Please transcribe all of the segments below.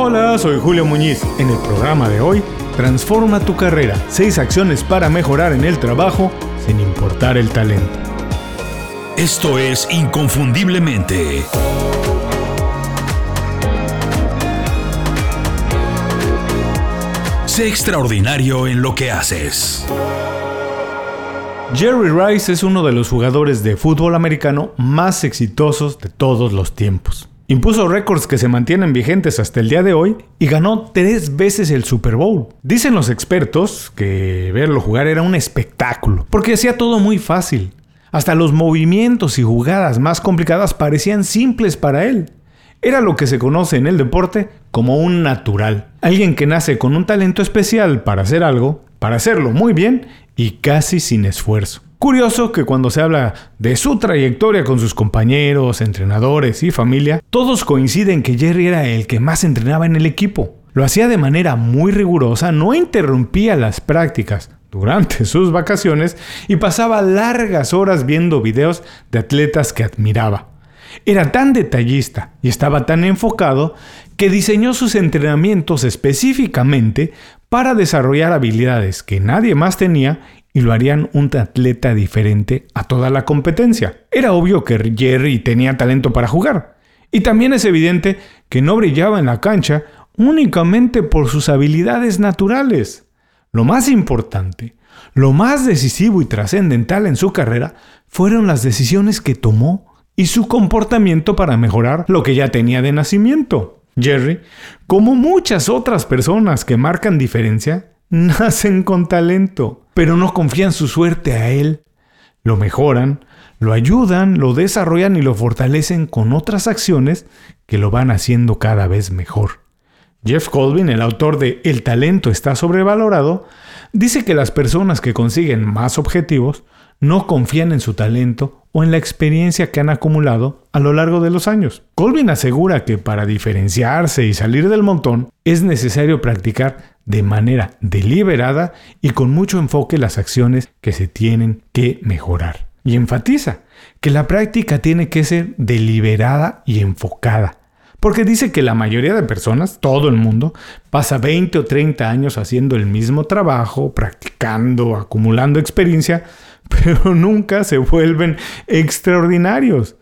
Hola, soy Julio Muñiz. En el programa de hoy, Transforma tu carrera. Seis acciones para mejorar en el trabajo sin importar el talento. Esto es Inconfundiblemente. Sé extraordinario en lo que haces. Jerry Rice es uno de los jugadores de fútbol americano más exitosos de todos los tiempos. Impuso récords que se mantienen vigentes hasta el día de hoy y ganó tres veces el Super Bowl. Dicen los expertos que verlo jugar era un espectáculo, porque hacía todo muy fácil. Hasta los movimientos y jugadas más complicadas parecían simples para él. Era lo que se conoce en el deporte como un natural. Alguien que nace con un talento especial para hacer algo, para hacerlo muy bien y casi sin esfuerzo. Curioso que cuando se habla de su trayectoria con sus compañeros, entrenadores y familia, todos coinciden que Jerry era el que más entrenaba en el equipo. Lo hacía de manera muy rigurosa, no interrumpía las prácticas durante sus vacaciones y pasaba largas horas viendo videos de atletas que admiraba. Era tan detallista y estaba tan enfocado que diseñó sus entrenamientos específicamente para desarrollar habilidades que nadie más tenía y lo harían un atleta diferente a toda la competencia. Era obvio que Jerry tenía talento para jugar. Y también es evidente que no brillaba en la cancha únicamente por sus habilidades naturales. Lo más importante, lo más decisivo y trascendental en su carrera fueron las decisiones que tomó y su comportamiento para mejorar lo que ya tenía de nacimiento. Jerry, como muchas otras personas que marcan diferencia, nacen con talento, pero no confían su suerte a él. Lo mejoran, lo ayudan, lo desarrollan y lo fortalecen con otras acciones que lo van haciendo cada vez mejor. Jeff Colvin, el autor de El talento está sobrevalorado, dice que las personas que consiguen más objetivos no confían en su talento o en la experiencia que han acumulado a lo largo de los años. Colvin asegura que para diferenciarse y salir del montón es necesario practicar de manera deliberada y con mucho enfoque las acciones que se tienen que mejorar. Y enfatiza que la práctica tiene que ser deliberada y enfocada. Porque dice que la mayoría de personas, todo el mundo, pasa 20 o 30 años haciendo el mismo trabajo, practicando, acumulando experiencia, pero nunca se vuelven extraordinarios.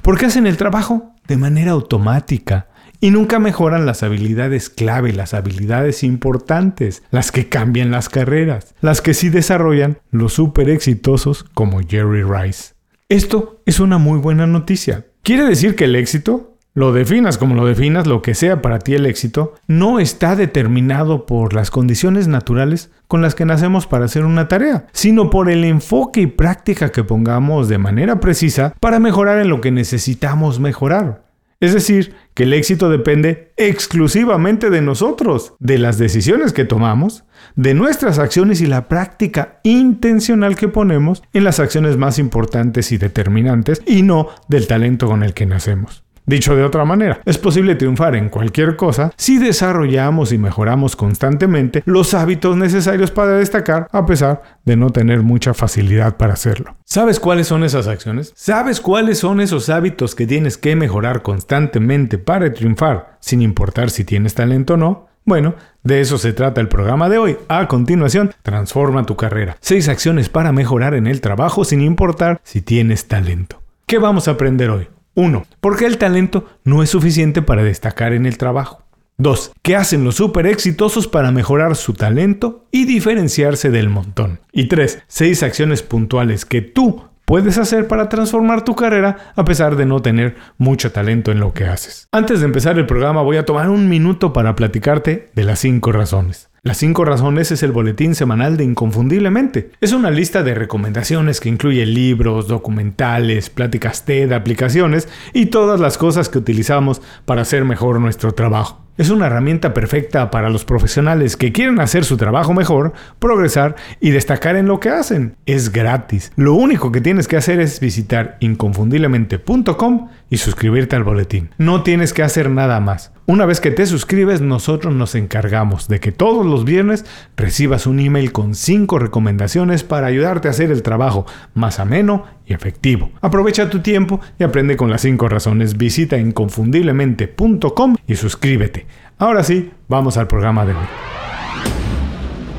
Porque hacen el trabajo de manera automática, y nunca mejoran las habilidades clave, las habilidades importantes, las que cambian las carreras, las que sí desarrollan los súper exitosos como Jerry Rice. Esto es una muy buena noticia. Quiere decir que el éxito, lo definas como lo definas, lo que sea para ti el éxito, no está determinado por las condiciones naturales con las que nacemos para hacer una tarea, sino por el enfoque y práctica que pongamos de manera precisa para mejorar en lo que necesitamos mejorar. Es decir, que el éxito depende exclusivamente de nosotros, de las decisiones que tomamos, de nuestras acciones y la práctica intencional que ponemos en las acciones más importantes y determinantes y no del talento con el que nacemos. Dicho de otra manera, es posible triunfar en cualquier cosa si desarrollamos y mejoramos constantemente los hábitos necesarios para destacar a pesar de no tener mucha facilidad para hacerlo. ¿Sabes cuáles son esas acciones? ¿Sabes cuáles son esos hábitos que tienes que mejorar constantemente para triunfar sin importar si tienes talento o no? Bueno, de eso se trata el programa de hoy. A continuación, transforma tu carrera. Seis acciones para mejorar en el trabajo sin importar si tienes talento. ¿Qué vamos a aprender hoy? 1. Porque el talento no es suficiente para destacar en el trabajo. 2. ¿Qué hacen los super exitosos para mejorar su talento y diferenciarse del montón? Y 3. 6 acciones puntuales que tú puedes hacer para transformar tu carrera a pesar de no tener mucho talento en lo que haces. Antes de empezar el programa voy a tomar un minuto para platicarte de las 5 razones. Las 5 razones es el boletín semanal de Inconfundiblemente. Es una lista de recomendaciones que incluye libros, documentales, pláticas TED, aplicaciones y todas las cosas que utilizamos para hacer mejor nuestro trabajo. Es una herramienta perfecta para los profesionales que quieren hacer su trabajo mejor, progresar y destacar en lo que hacen. Es gratis. Lo único que tienes que hacer es visitar inconfundiblemente.com y suscribirte al boletín. No tienes que hacer nada más. Una vez que te suscribes, nosotros nos encargamos de que todos los viernes recibas un email con 5 recomendaciones para ayudarte a hacer el trabajo más ameno y efectivo. Aprovecha tu tiempo y aprende con las 5 razones. Visita inconfundiblemente.com y suscríbete. Ahora sí, vamos al programa de hoy.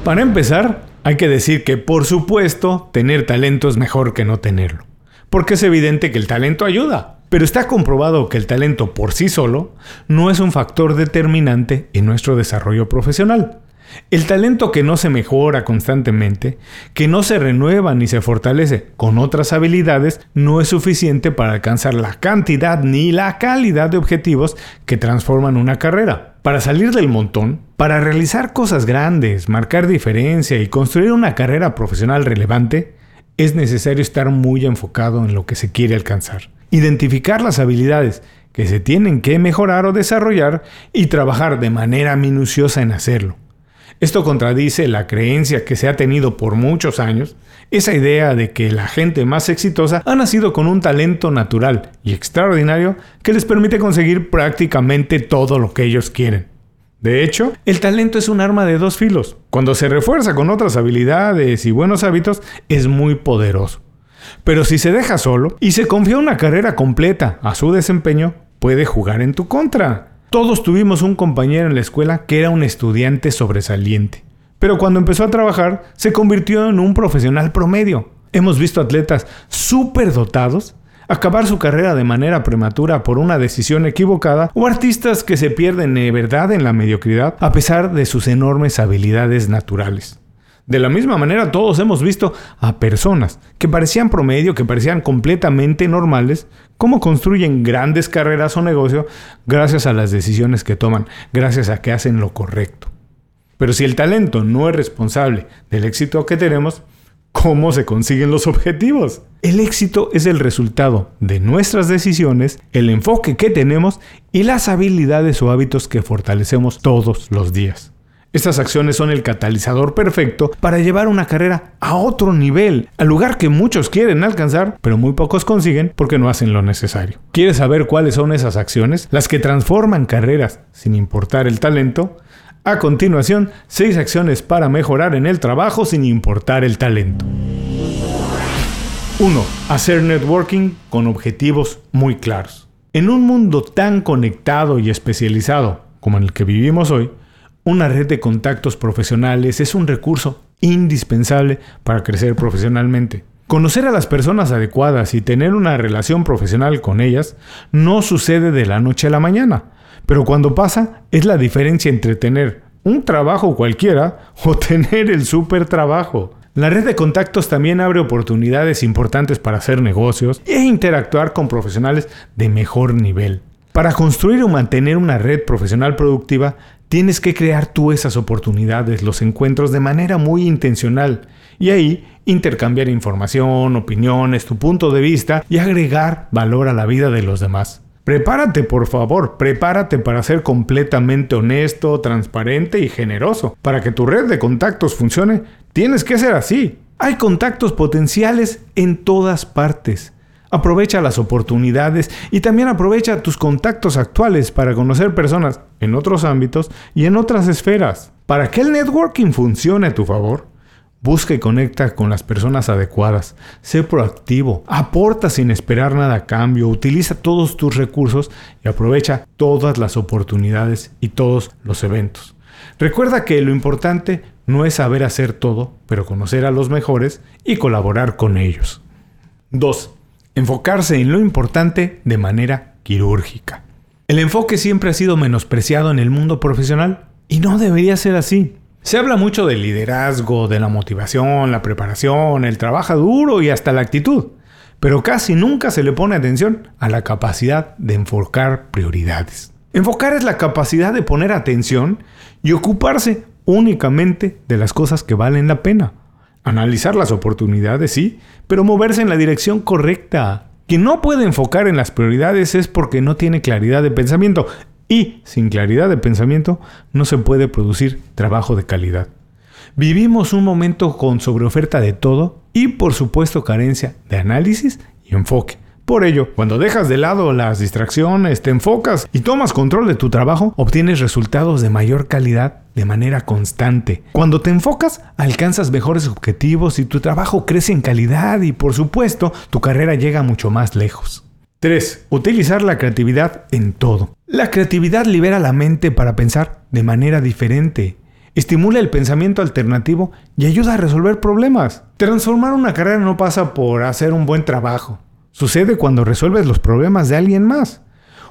Para empezar, hay que decir que por supuesto tener talento es mejor que no tenerlo, porque es evidente que el talento ayuda, pero está comprobado que el talento por sí solo no es un factor determinante en nuestro desarrollo profesional. El talento que no se mejora constantemente, que no se renueva ni se fortalece con otras habilidades, no es suficiente para alcanzar la cantidad ni la calidad de objetivos que transforman una carrera. Para salir del montón, para realizar cosas grandes, marcar diferencia y construir una carrera profesional relevante, es necesario estar muy enfocado en lo que se quiere alcanzar. Identificar las habilidades que se tienen que mejorar o desarrollar y trabajar de manera minuciosa en hacerlo. Esto contradice la creencia que se ha tenido por muchos años, esa idea de que la gente más exitosa ha nacido con un talento natural y extraordinario que les permite conseguir prácticamente todo lo que ellos quieren. De hecho, el talento es un arma de dos filos. Cuando se refuerza con otras habilidades y buenos hábitos, es muy poderoso. Pero si se deja solo y se confía una carrera completa a su desempeño, puede jugar en tu contra. Todos tuvimos un compañero en la escuela que era un estudiante sobresaliente, pero cuando empezó a trabajar se convirtió en un profesional promedio. Hemos visto atletas súper dotados acabar su carrera de manera prematura por una decisión equivocada o artistas que se pierden de verdad en la mediocridad a pesar de sus enormes habilidades naturales. De la misma manera, todos hemos visto a personas que parecían promedio, que parecían completamente normales, cómo construyen grandes carreras o negocios gracias a las decisiones que toman, gracias a que hacen lo correcto. Pero si el talento no es responsable del éxito que tenemos, ¿cómo se consiguen los objetivos? El éxito es el resultado de nuestras decisiones, el enfoque que tenemos y las habilidades o hábitos que fortalecemos todos los días. Estas acciones son el catalizador perfecto para llevar una carrera a otro nivel, al lugar que muchos quieren alcanzar, pero muy pocos consiguen porque no hacen lo necesario. ¿Quieres saber cuáles son esas acciones? Las que transforman carreras sin importar el talento. A continuación, 6 acciones para mejorar en el trabajo sin importar el talento. 1. Hacer networking con objetivos muy claros. En un mundo tan conectado y especializado como en el que vivimos hoy, una red de contactos profesionales es un recurso indispensable para crecer profesionalmente. Conocer a las personas adecuadas y tener una relación profesional con ellas no sucede de la noche a la mañana, pero cuando pasa es la diferencia entre tener un trabajo cualquiera o tener el super trabajo. La red de contactos también abre oportunidades importantes para hacer negocios e interactuar con profesionales de mejor nivel. Para construir o mantener una red profesional productiva, Tienes que crear tú esas oportunidades, los encuentros de manera muy intencional y ahí intercambiar información, opiniones, tu punto de vista y agregar valor a la vida de los demás. Prepárate, por favor, prepárate para ser completamente honesto, transparente y generoso. Para que tu red de contactos funcione, tienes que ser así. Hay contactos potenciales en todas partes. Aprovecha las oportunidades y también aprovecha tus contactos actuales para conocer personas en otros ámbitos y en otras esferas. Para que el networking funcione a tu favor, busca y conecta con las personas adecuadas, sé proactivo, aporta sin esperar nada a cambio, utiliza todos tus recursos y aprovecha todas las oportunidades y todos los eventos. Recuerda que lo importante no es saber hacer todo, pero conocer a los mejores y colaborar con ellos. 2 enfocarse en lo importante de manera quirúrgica. El enfoque siempre ha sido menospreciado en el mundo profesional y no debería ser así. Se habla mucho del liderazgo, de la motivación, la preparación, el trabajo duro y hasta la actitud, pero casi nunca se le pone atención a la capacidad de enfocar prioridades. Enfocar es la capacidad de poner atención y ocuparse únicamente de las cosas que valen la pena. Analizar las oportunidades, sí, pero moverse en la dirección correcta. Quien no puede enfocar en las prioridades es porque no tiene claridad de pensamiento y sin claridad de pensamiento no se puede producir trabajo de calidad. Vivimos un momento con sobreoferta de todo y por supuesto carencia de análisis y enfoque. Por ello, cuando dejas de lado las distracciones, te enfocas y tomas control de tu trabajo, obtienes resultados de mayor calidad de manera constante. Cuando te enfocas, alcanzas mejores objetivos y tu trabajo crece en calidad y por supuesto, tu carrera llega mucho más lejos. 3. Utilizar la creatividad en todo. La creatividad libera la mente para pensar de manera diferente. Estimula el pensamiento alternativo y ayuda a resolver problemas. Transformar una carrera no pasa por hacer un buen trabajo. Sucede cuando resuelves los problemas de alguien más.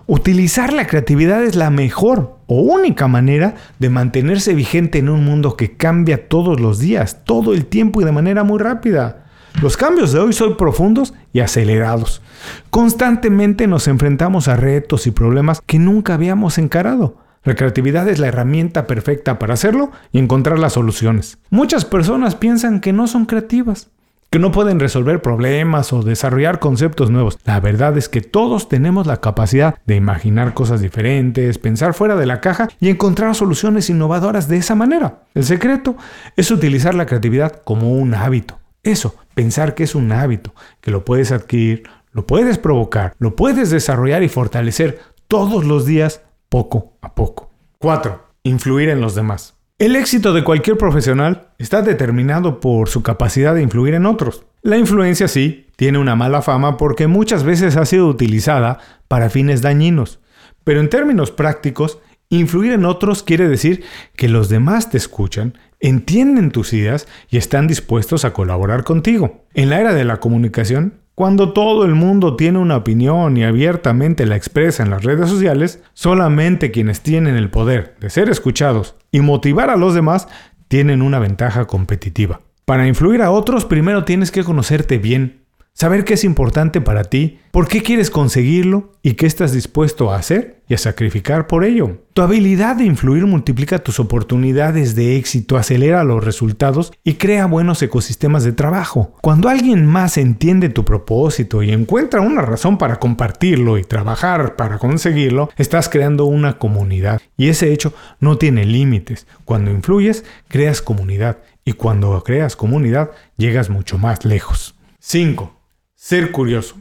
Utilizar la creatividad es la mejor o única manera de mantenerse vigente en un mundo que cambia todos los días, todo el tiempo y de manera muy rápida. Los cambios de hoy son profundos y acelerados. Constantemente nos enfrentamos a retos y problemas que nunca habíamos encarado. La creatividad es la herramienta perfecta para hacerlo y encontrar las soluciones. Muchas personas piensan que no son creativas, que no pueden resolver problemas o desarrollar conceptos nuevos. La verdad es que todos tenemos la capacidad de imaginar cosas diferentes, pensar fuera de la caja y encontrar soluciones innovadoras de esa manera. El secreto es utilizar la creatividad como un hábito. Eso, pensar que es un hábito, que lo puedes adquirir, lo puedes provocar, lo puedes desarrollar y fortalecer todos los días, poco a poco. 4. Influir en los demás. El éxito de cualquier profesional está determinado por su capacidad de influir en otros. La influencia sí tiene una mala fama porque muchas veces ha sido utilizada para fines dañinos, pero en términos prácticos, influir en otros quiere decir que los demás te escuchan entienden tus ideas y están dispuestos a colaborar contigo. En la era de la comunicación, cuando todo el mundo tiene una opinión y abiertamente la expresa en las redes sociales, solamente quienes tienen el poder de ser escuchados y motivar a los demás tienen una ventaja competitiva. Para influir a otros primero tienes que conocerte bien Saber qué es importante para ti, por qué quieres conseguirlo y qué estás dispuesto a hacer y a sacrificar por ello. Tu habilidad de influir multiplica tus oportunidades de éxito, acelera los resultados y crea buenos ecosistemas de trabajo. Cuando alguien más entiende tu propósito y encuentra una razón para compartirlo y trabajar para conseguirlo, estás creando una comunidad y ese hecho no tiene límites. Cuando influyes, creas comunidad y cuando creas comunidad, llegas mucho más lejos. 5. Ser curioso.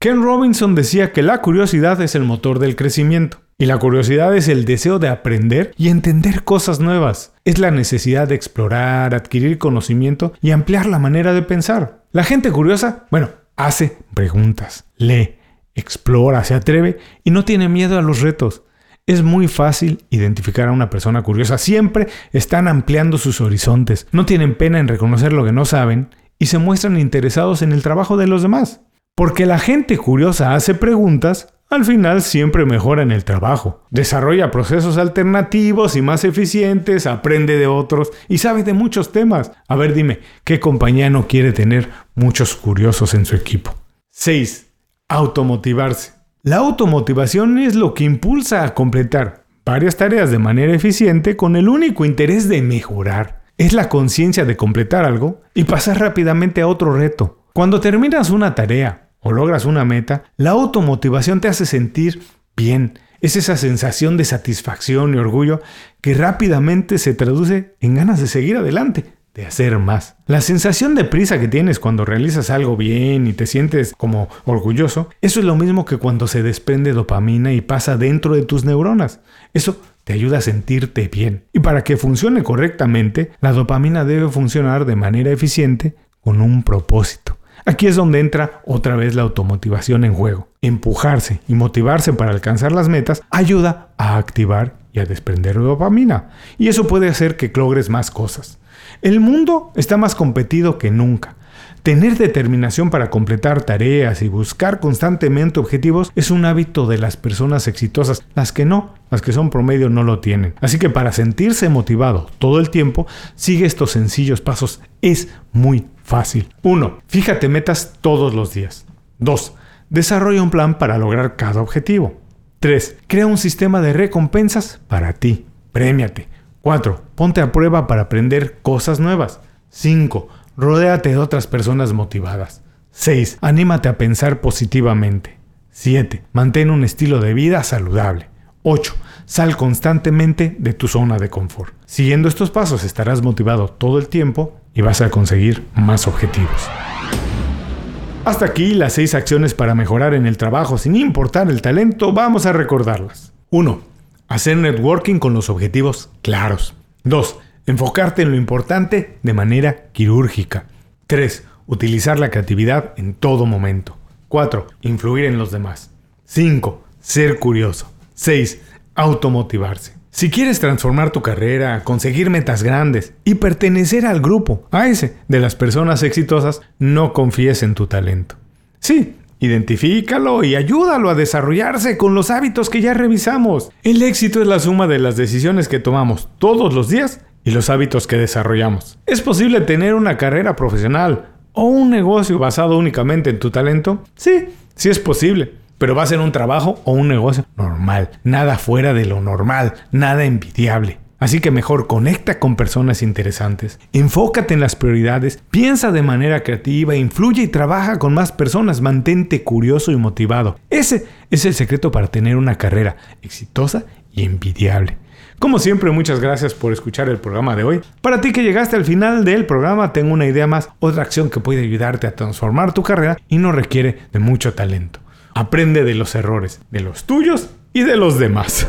Ken Robinson decía que la curiosidad es el motor del crecimiento. Y la curiosidad es el deseo de aprender y entender cosas nuevas. Es la necesidad de explorar, adquirir conocimiento y ampliar la manera de pensar. La gente curiosa, bueno, hace preguntas, lee, explora, se atreve y no tiene miedo a los retos. Es muy fácil identificar a una persona curiosa. Siempre están ampliando sus horizontes. No tienen pena en reconocer lo que no saben y se muestran interesados en el trabajo de los demás. Porque la gente curiosa hace preguntas, al final siempre mejora en el trabajo, desarrolla procesos alternativos y más eficientes, aprende de otros y sabe de muchos temas. A ver, dime, ¿qué compañía no quiere tener muchos curiosos en su equipo? 6. Automotivarse. La automotivación es lo que impulsa a completar varias tareas de manera eficiente con el único interés de mejorar es la conciencia de completar algo y pasar rápidamente a otro reto. Cuando terminas una tarea o logras una meta, la automotivación te hace sentir bien. Es esa sensación de satisfacción y orgullo que rápidamente se traduce en ganas de seguir adelante, de hacer más. La sensación de prisa que tienes cuando realizas algo bien y te sientes como orgulloso, eso es lo mismo que cuando se desprende dopamina y pasa dentro de tus neuronas. Eso te ayuda a sentirte bien. Y para que funcione correctamente, la dopamina debe funcionar de manera eficiente con un propósito. Aquí es donde entra otra vez la automotivación en juego. Empujarse y motivarse para alcanzar las metas ayuda a activar y a desprender dopamina. Y eso puede hacer que logres más cosas. El mundo está más competido que nunca. Tener determinación para completar tareas y buscar constantemente objetivos es un hábito de las personas exitosas. Las que no, las que son promedio no lo tienen. Así que para sentirse motivado todo el tiempo, sigue estos sencillos pasos. Es muy fácil. 1. Fíjate metas todos los días. 2. Desarrolla un plan para lograr cada objetivo. 3. Crea un sistema de recompensas para ti. Premiate. 4. Ponte a prueba para aprender cosas nuevas. 5. Rodéate de otras personas motivadas. 6. Anímate a pensar positivamente. 7. Mantén un estilo de vida saludable. 8. Sal constantemente de tu zona de confort. Siguiendo estos pasos estarás motivado todo el tiempo y vas a conseguir más objetivos. Hasta aquí las 6 acciones para mejorar en el trabajo sin importar el talento, vamos a recordarlas. 1. Hacer networking con los objetivos claros. 2. Enfocarte en lo importante de manera quirúrgica. 3. Utilizar la creatividad en todo momento. 4. Influir en los demás. 5. Ser curioso. 6. Automotivarse. Si quieres transformar tu carrera, conseguir metas grandes y pertenecer al grupo, a ese de las personas exitosas, no confíes en tu talento. Sí, identifícalo y ayúdalo a desarrollarse con los hábitos que ya revisamos. El éxito es la suma de las decisiones que tomamos todos los días y los hábitos que desarrollamos. ¿Es posible tener una carrera profesional o un negocio basado únicamente en tu talento? Sí, sí es posible pero va a ser un trabajo o un negocio normal, nada fuera de lo normal, nada envidiable. Así que mejor conecta con personas interesantes, enfócate en las prioridades, piensa de manera creativa, influye y trabaja con más personas, mantente curioso y motivado. Ese es el secreto para tener una carrera exitosa y envidiable. Como siempre, muchas gracias por escuchar el programa de hoy. Para ti que llegaste al final del programa, tengo una idea más, otra acción que puede ayudarte a transformar tu carrera y no requiere de mucho talento. Aprende de los errores, de los tuyos y de los demás.